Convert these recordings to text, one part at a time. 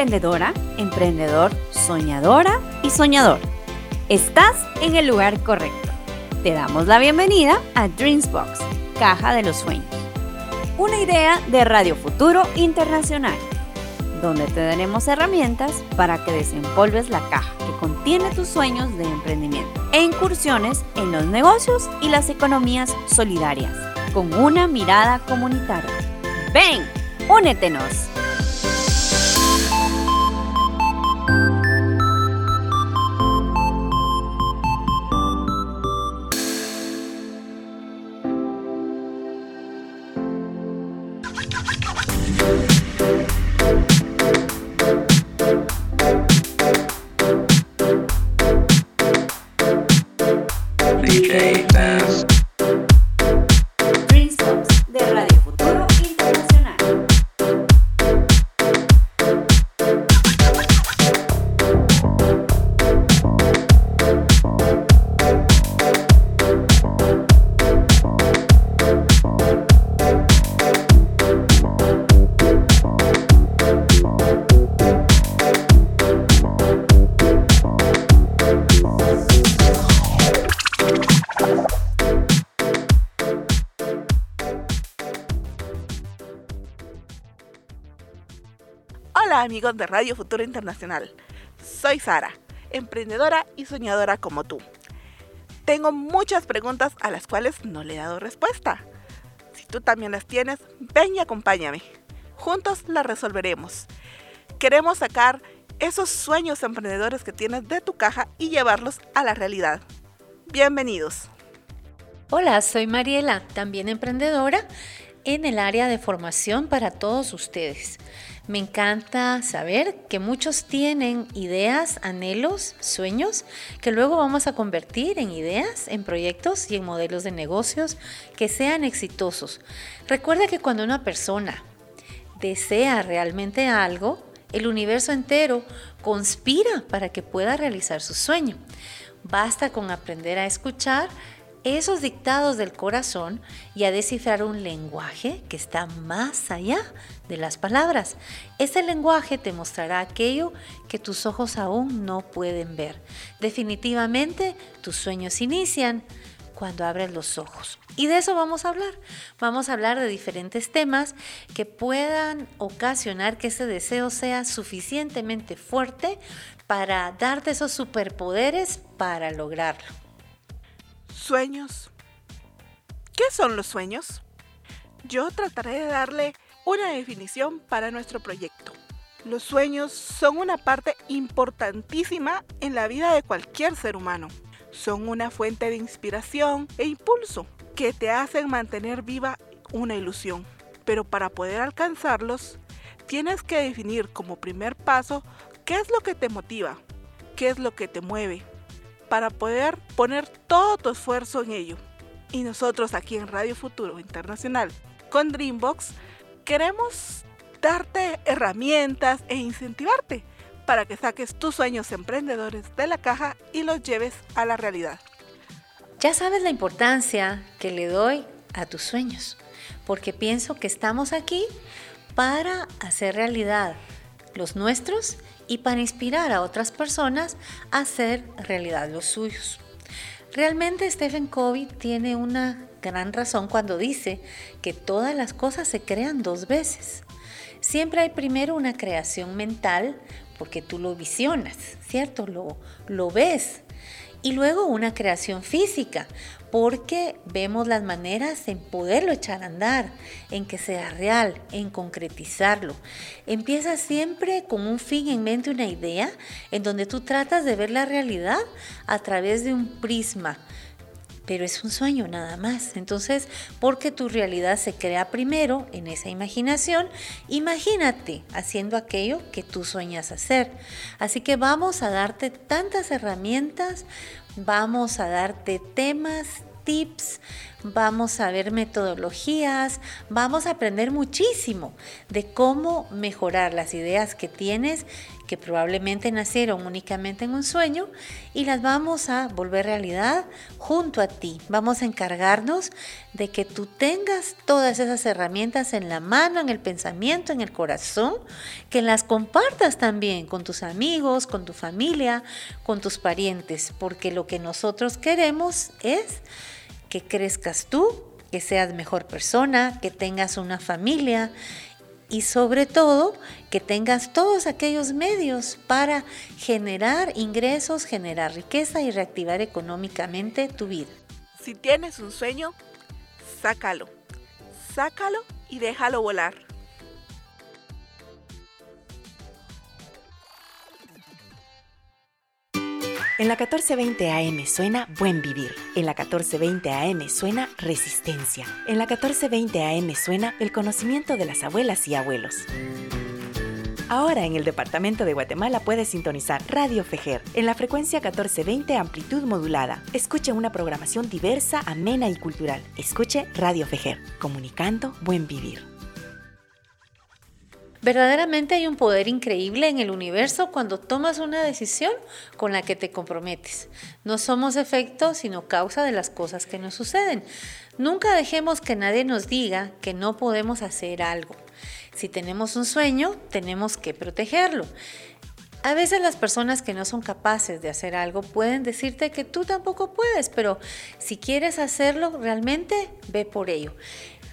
Hola, ¿eres emprendedora, emprendedor, soñadora y soñador? Estás en el lugar correcto. Te damos la bienvenida a Dreamsbox, Caja de los Sueños. Una idea de Radio Futuro Internacional, donde te daremos herramientas para que desempolves la caja que contiene tus sueños de emprendimiento e incursiones en los negocios y las economías solidarias, con una mirada comunitaria. Ven, únetenos. Amigos de Radio Futuro Internacional. Soy Sara, emprendedora y soñadora como tú. Tengo muchas preguntas a las cuales no le he dado respuesta. Si tú también las tienes, ven y acompáñame. Juntos las resolveremos. Queremos sacar esos sueños emprendedores que tienes de tu caja y llevarlos a la realidad. Bienvenidos. Hola, soy Mariela, también emprendedora en el área de formación para todos ustedes. Me encanta saber que muchos tienen ideas, anhelos, sueños, que luego vamos a convertir en ideas, en proyectos y en modelos de negocios que sean exitosos. Recuerda que cuando una persona desea realmente algo, el universo entero conspira para que pueda realizar su sueño. Basta con aprender a escuchar esos dictados del corazón y a descifrar un lenguaje que está más allá de las palabras. Ese lenguaje te mostrará aquello que tus ojos aún no pueden ver. Definitivamente tus sueños inician cuando abres los ojos. Y de eso vamos a hablar. Vamos a hablar de diferentes temas que puedan ocasionar que ese deseo sea suficientemente fuerte para darte esos superpoderes para lograrlo. Sueños. ¿Qué son los sueños? Yo trataré de darle una definición para nuestro proyecto. Los sueños son una parte importantísima en la vida de cualquier ser humano. Son una fuente de inspiración e impulso que te hacen mantener viva una ilusión. Pero para poder alcanzarlos, tienes que definir como primer paso qué es lo que te motiva, qué es lo que te mueve, para poder poner todo tu esfuerzo en ello. Y nosotros aquí en Radio Futuro Internacional con Dreambox queremos darte herramientas e incentivarte para que saques tus sueños emprendedores de la caja y los lleves a la realidad. Ya sabes la importancia que le doy a tus sueños, porque pienso que estamos aquí para hacer realidad los nuestros y para inspirar a otras personas a hacer realidad los suyos. Realmente Stephen Covey tiene una gran razón cuando dice que todas las cosas se crean dos veces. Siempre hay primero una creación mental porque tú lo visionas, ¿cierto? Lo, lo ves. Y luego una creación física, porque vemos las maneras en poderlo echar a andar, en que sea real, en concretizarlo. Empieza siempre con un fin en mente, una idea, en donde tú tratas de ver la realidad a través de un prisma pero es un sueño nada más. Entonces, porque tu realidad se crea primero en esa imaginación, imagínate haciendo aquello que tú sueñas hacer. Así que vamos a darte tantas herramientas, vamos a darte temas, tips, vamos a ver metodologías, vamos a aprender muchísimo de cómo mejorar las ideas que tienes que probablemente nacieron únicamente en un sueño y las vamos a volver realidad junto a ti. Vamos a encargarnos de que tú tengas todas esas herramientas en la mano, en el pensamiento, en el corazón, que las compartas también con tus amigos, con tu familia, con tus parientes, porque lo que nosotros queremos es que crezcas tú, que seas mejor persona, que tengas una familia y sobre todo que tengas todos aquellos medios para generar ingresos, generar riqueza y reactivar económicamente tu vida. Si tienes un sueño, sácalo, sácalo y déjalo volar. En la 1420 AM suena Buen Vivir. En la 1420 AM suena Resistencia. En la 1420 AM suena el conocimiento de las abuelas y abuelos. Ahora en el departamento de Guatemala puedes sintonizar Radio Fejer en la frecuencia 1420 amplitud modulada. Escuche una programación diversa, amena y cultural. Escuche Radio Fejer, comunicando buen vivir. Verdaderamente hay un poder increíble en el universo cuando tomas una decisión con la que te comprometes. No somos efecto, sino causa de las cosas que nos suceden. Nunca dejemos que nadie nos diga que no podemos hacer algo. Si tenemos un sueño, tenemos que protegerlo. A veces las personas que no son capaces de hacer algo pueden decirte que tú tampoco puedes, pero si quieres hacerlo realmente, ve por ello.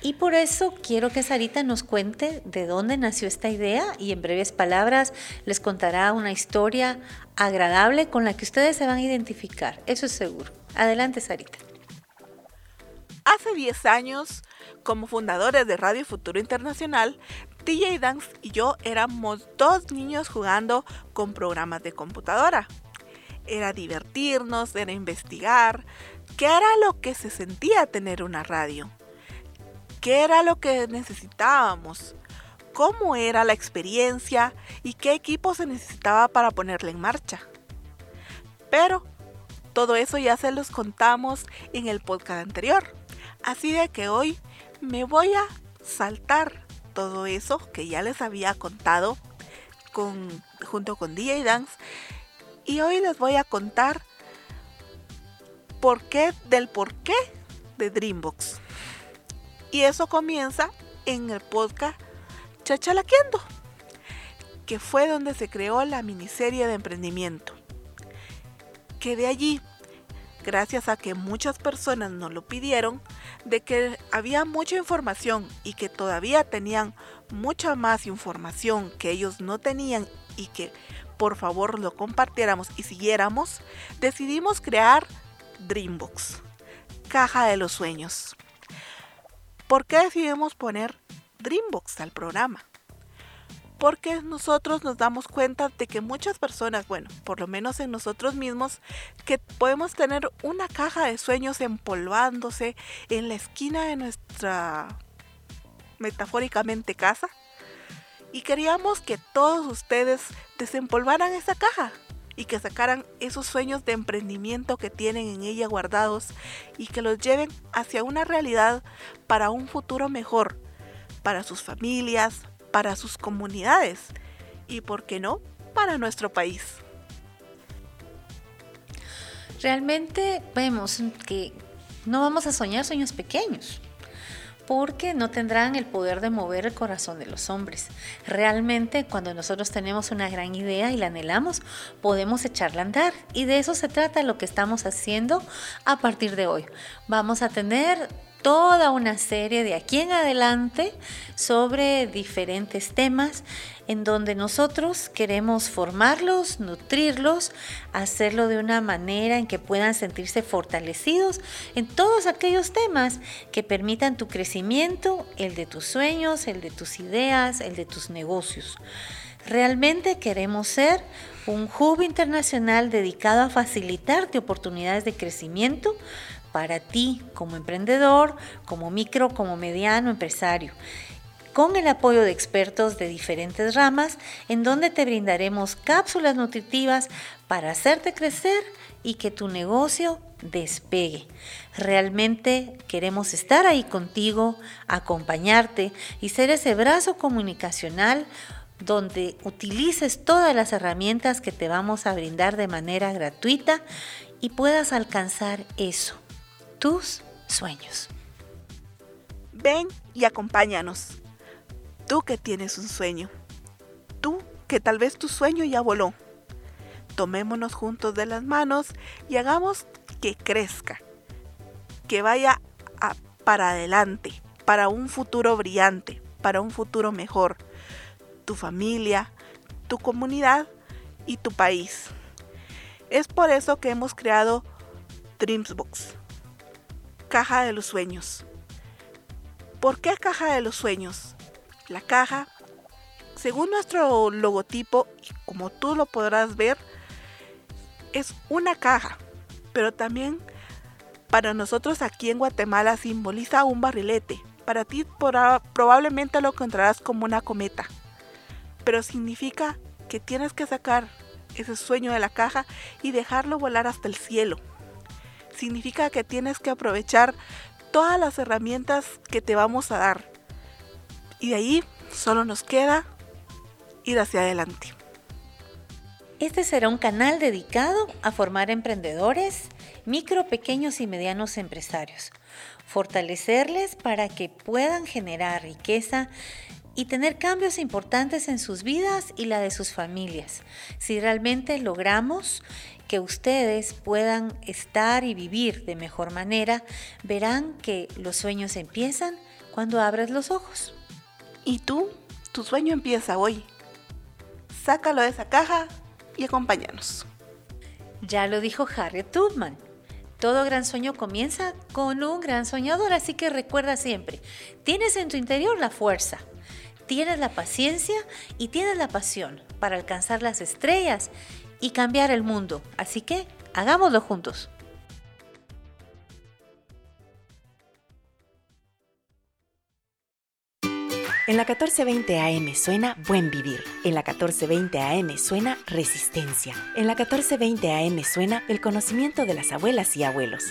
Y por eso quiero que Sarita nos cuente de dónde nació esta idea y en breves palabras les contará una historia agradable con la que ustedes se van a identificar, eso es seguro. Adelante, Sarita. Hace 10 años, como fundadores de Radio Futuro Internacional, TJ Dance y yo éramos dos niños jugando con programas de computadora. Era divertirnos, era investigar, qué era lo que se sentía tener una radio qué era lo que necesitábamos, cómo era la experiencia y qué equipo se necesitaba para ponerla en marcha. Pero todo eso ya se los contamos en el podcast anterior. Así de que hoy me voy a saltar todo eso que ya les había contado con, junto con DJ Dance. Y hoy les voy a contar por qué del por qué de Dreambox. Y eso comienza en el podcast Chachalaqueando, que fue donde se creó la miniserie de emprendimiento. Que de allí, gracias a que muchas personas nos lo pidieron, de que había mucha información y que todavía tenían mucha más información que ellos no tenían y que por favor lo compartiéramos y siguiéramos, decidimos crear Dreambox, Caja de los Sueños. ¿Por qué decidimos poner Dreambox al programa? Porque nosotros nos damos cuenta de que muchas personas, bueno, por lo menos en nosotros mismos, que podemos tener una caja de sueños empolvándose en la esquina de nuestra metafóricamente casa. Y queríamos que todos ustedes desempolvaran esa caja y que sacaran esos sueños de emprendimiento que tienen en ella guardados y que los lleven hacia una realidad para un futuro mejor, para sus familias, para sus comunidades y, ¿por qué no?, para nuestro país. Realmente vemos que no vamos a soñar sueños pequeños porque no tendrán el poder de mover el corazón de los hombres. Realmente cuando nosotros tenemos una gran idea y la anhelamos, podemos echarla a andar. Y de eso se trata lo que estamos haciendo a partir de hoy. Vamos a tener toda una serie de aquí en adelante sobre diferentes temas en donde nosotros queremos formarlos, nutrirlos, hacerlo de una manera en que puedan sentirse fortalecidos en todos aquellos temas que permitan tu crecimiento, el de tus sueños, el de tus ideas, el de tus negocios. Realmente queremos ser un hub internacional dedicado a facilitarte oportunidades de crecimiento para ti como emprendedor, como micro, como mediano empresario con el apoyo de expertos de diferentes ramas, en donde te brindaremos cápsulas nutritivas para hacerte crecer y que tu negocio despegue. Realmente queremos estar ahí contigo, acompañarte y ser ese brazo comunicacional donde utilices todas las herramientas que te vamos a brindar de manera gratuita y puedas alcanzar eso, tus sueños. Ven y acompáñanos. Tú que tienes un sueño. Tú que tal vez tu sueño ya voló. Tomémonos juntos de las manos y hagamos que crezca. Que vaya para adelante, para un futuro brillante, para un futuro mejor. Tu familia, tu comunidad y tu país. Es por eso que hemos creado Dreamsbox, Caja de los Sueños. ¿Por qué Caja de los Sueños? La caja, según nuestro logotipo, y como tú lo podrás ver, es una caja, pero también para nosotros aquí en Guatemala simboliza un barrilete. Para ti probablemente lo encontrarás como una cometa, pero significa que tienes que sacar ese sueño de la caja y dejarlo volar hasta el cielo. Significa que tienes que aprovechar todas las herramientas que te vamos a dar. Y de ahí solo nos queda ir hacia adelante. Este será un canal dedicado a formar emprendedores, micro, pequeños y medianos empresarios, fortalecerles para que puedan generar riqueza y tener cambios importantes en sus vidas y la de sus familias. Si realmente logramos que ustedes puedan estar y vivir de mejor manera, verán que los sueños empiezan cuando abres los ojos. ¿Y tú? Tu sueño empieza hoy. Sácalo de esa caja y acompáñanos. Ya lo dijo Harriet Tubman. Todo gran sueño comienza con un gran soñador, así que recuerda siempre, tienes en tu interior la fuerza, tienes la paciencia y tienes la pasión para alcanzar las estrellas y cambiar el mundo. Así que hagámoslo juntos. En la 1420 AM suena Buen Vivir. En la 1420 AM suena Resistencia. En la 1420 AM suena el conocimiento de las abuelas y abuelos.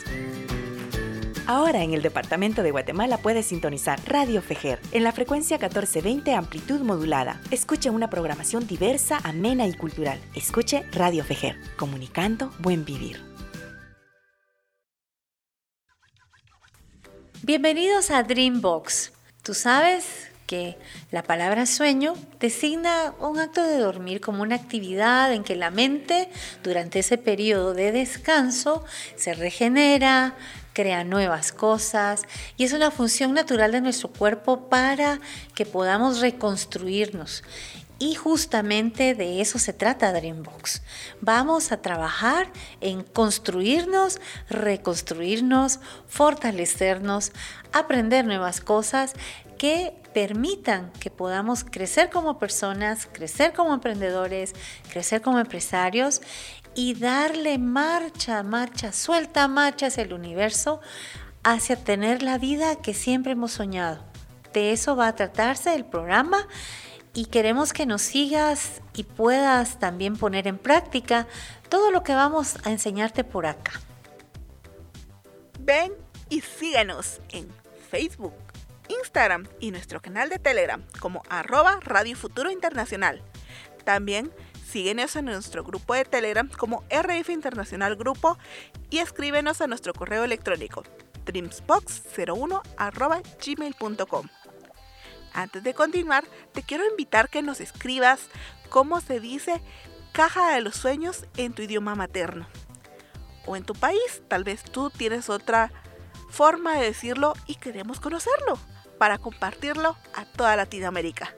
Ahora en el departamento de Guatemala puedes sintonizar Radio Fejer en la frecuencia 1420 amplitud modulada. Escuche una programación diversa, amena y cultural. Escuche Radio Fejer, comunicando buen vivir. Bienvenidos a Dreambox. Tú sabes que la palabra sueño designa un acto de dormir como una actividad en que la mente durante ese periodo de descanso se regenera, crea nuevas cosas y es una función natural de nuestro cuerpo para que podamos reconstruirnos. Y justamente de eso se trata Dreambox. Vamos a trabajar en construirnos, reconstruirnos, fortalecernos, aprender nuevas cosas que permitan que podamos crecer como personas, crecer como emprendedores, crecer como empresarios y darle marcha, marcha, suelta marcha hacia el universo, hacia tener la vida que siempre hemos soñado. De eso va a tratarse el programa y queremos que nos sigas y puedas también poner en práctica todo lo que vamos a enseñarte por acá. Ven y síguenos en Facebook, Instagram y nuestro canal de Telegram como arroba Radio Futuro Internacional. También Síguenos en nuestro grupo de Telegram como RF Internacional Grupo y escríbenos a nuestro correo electrónico dreamsbox01 Antes de continuar, te quiero invitar que nos escribas cómo se dice caja de los sueños en tu idioma materno. O en tu país, tal vez tú tienes otra forma de decirlo y queremos conocerlo para compartirlo a toda Latinoamérica.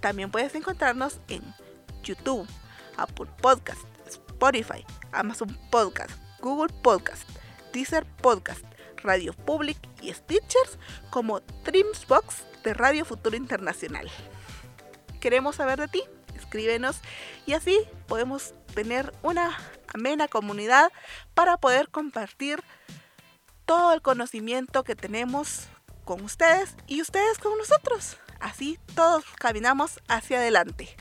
También puedes encontrarnos en YouTube, Apple Podcast, Spotify, Amazon Podcast, Google Podcast, Deezer Podcast, Radio Public y Stitchers como Dreamsbox de Radio Futuro Internacional. Queremos saber de ti, escríbenos y así podemos tener una amena comunidad para poder compartir todo el conocimiento que tenemos con ustedes y ustedes con nosotros. Así todos caminamos hacia adelante.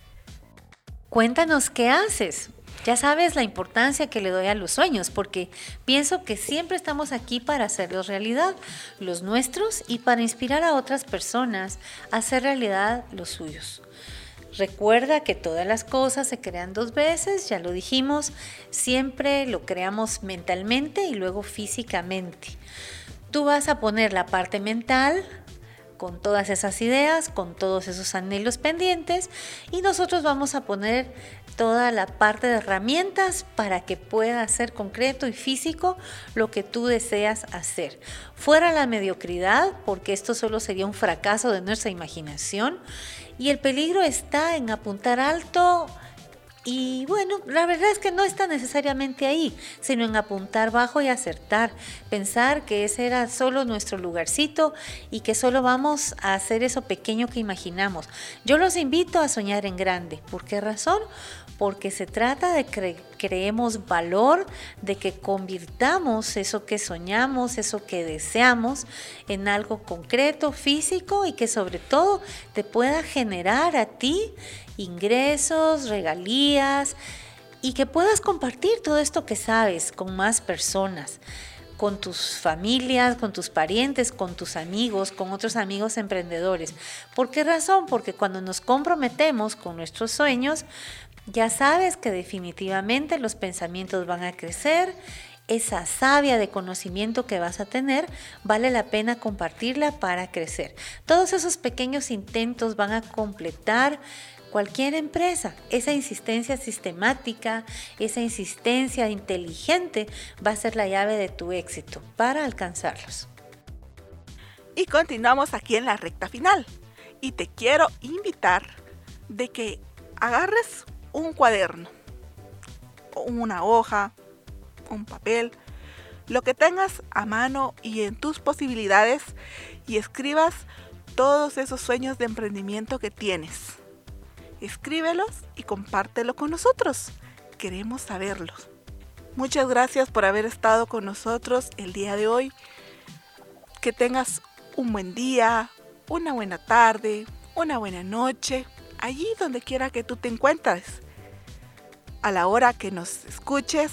Cuéntanos qué haces. Ya sabes la importancia que le doy a los sueños, porque pienso que siempre estamos aquí para hacerlos realidad, los nuestros, y para inspirar a otras personas a hacer realidad los suyos. Recuerda que todas las cosas se crean dos veces, ya lo dijimos, siempre lo creamos mentalmente y luego físicamente. Tú vas a poner la parte mental con todas esas ideas, con todos esos anhelos pendientes y nosotros vamos a poner toda la parte de herramientas para que pueda ser concreto y físico lo que tú deseas hacer. Fuera la mediocridad, porque esto solo sería un fracaso de nuestra imaginación y el peligro está en apuntar alto y bueno, la verdad es que no está necesariamente ahí, sino en apuntar bajo y acertar, pensar que ese era solo nuestro lugarcito y que solo vamos a hacer eso pequeño que imaginamos. Yo los invito a soñar en grande. ¿Por qué razón? Porque se trata de que creemos valor, de que convirtamos eso que soñamos, eso que deseamos en algo concreto, físico y que sobre todo te pueda generar a ti ingresos, regalías y que puedas compartir todo esto que sabes con más personas con tus familias, con tus parientes, con tus amigos, con otros amigos emprendedores. ¿Por qué razón? Porque cuando nos comprometemos con nuestros sueños, ya sabes que definitivamente los pensamientos van a crecer, esa savia de conocimiento que vas a tener, vale la pena compartirla para crecer. Todos esos pequeños intentos van a completar cualquier empresa. Esa insistencia sistemática, esa insistencia inteligente va a ser la llave de tu éxito para alcanzarlos. Y continuamos aquí en la recta final. Y te quiero invitar de que agarres un cuaderno, una hoja, un papel, lo que tengas a mano y en tus posibilidades y escribas todos esos sueños de emprendimiento que tienes escríbelos y compártelo con nosotros. Queremos saberlos. Muchas gracias por haber estado con nosotros el día de hoy. Que tengas un buen día, una buena tarde, una buena noche, allí donde quiera que tú te encuentres. A la hora que nos escuches,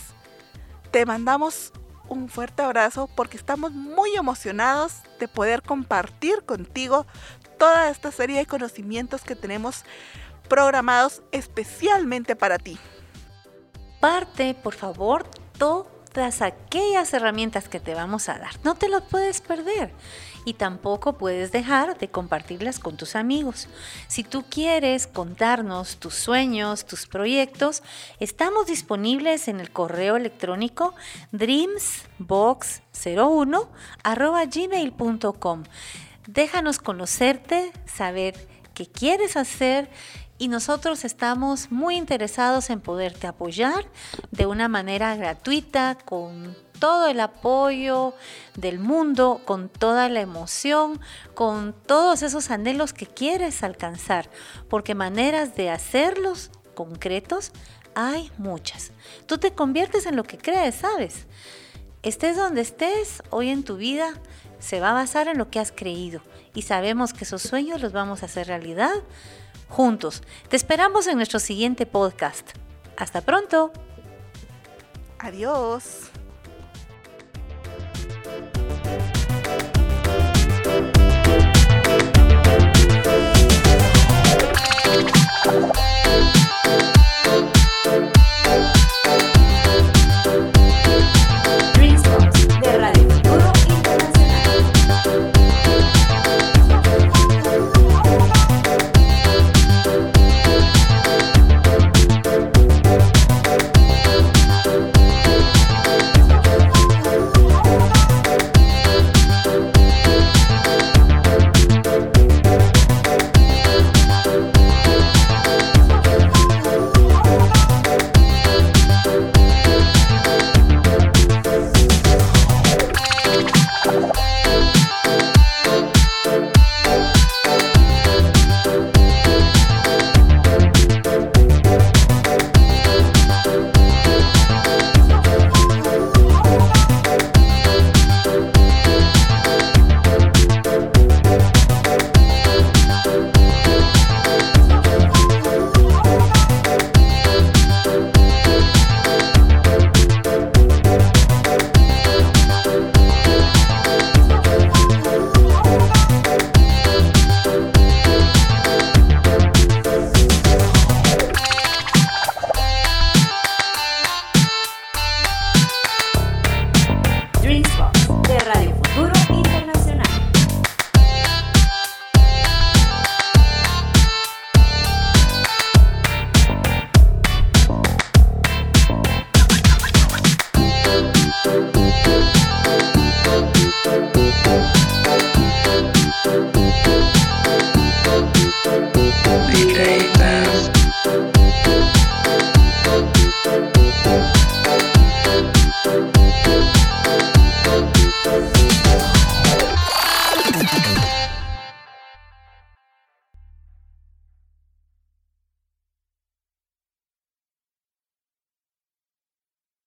te mandamos un fuerte abrazo porque estamos muy emocionados de poder compartir contigo toda esta serie de conocimientos que tenemos programados especialmente para ti. Parte, por favor, todas aquellas herramientas que te vamos a dar. No te lo puedes perder y tampoco puedes dejar de compartirlas con tus amigos. Si tú quieres contarnos tus sueños, tus proyectos, estamos disponibles en el correo electrónico dreamsbox01 gmail.com. Déjanos conocerte, saber qué quieres hacer y nosotros estamos muy interesados en poderte apoyar de una manera gratuita, con todo el apoyo del mundo, con toda la emoción, con todos esos anhelos que quieres alcanzar, porque maneras de hacerlos concretos hay muchas. Tú te conviertes en lo que crees, ¿sabes? Estés donde estés hoy en tu vida, se va a basar en lo que has creído y sabemos que esos sueños los vamos a hacer realidad juntos. Te esperamos en nuestro siguiente podcast. Hasta pronto. Adiós.